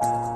Bye.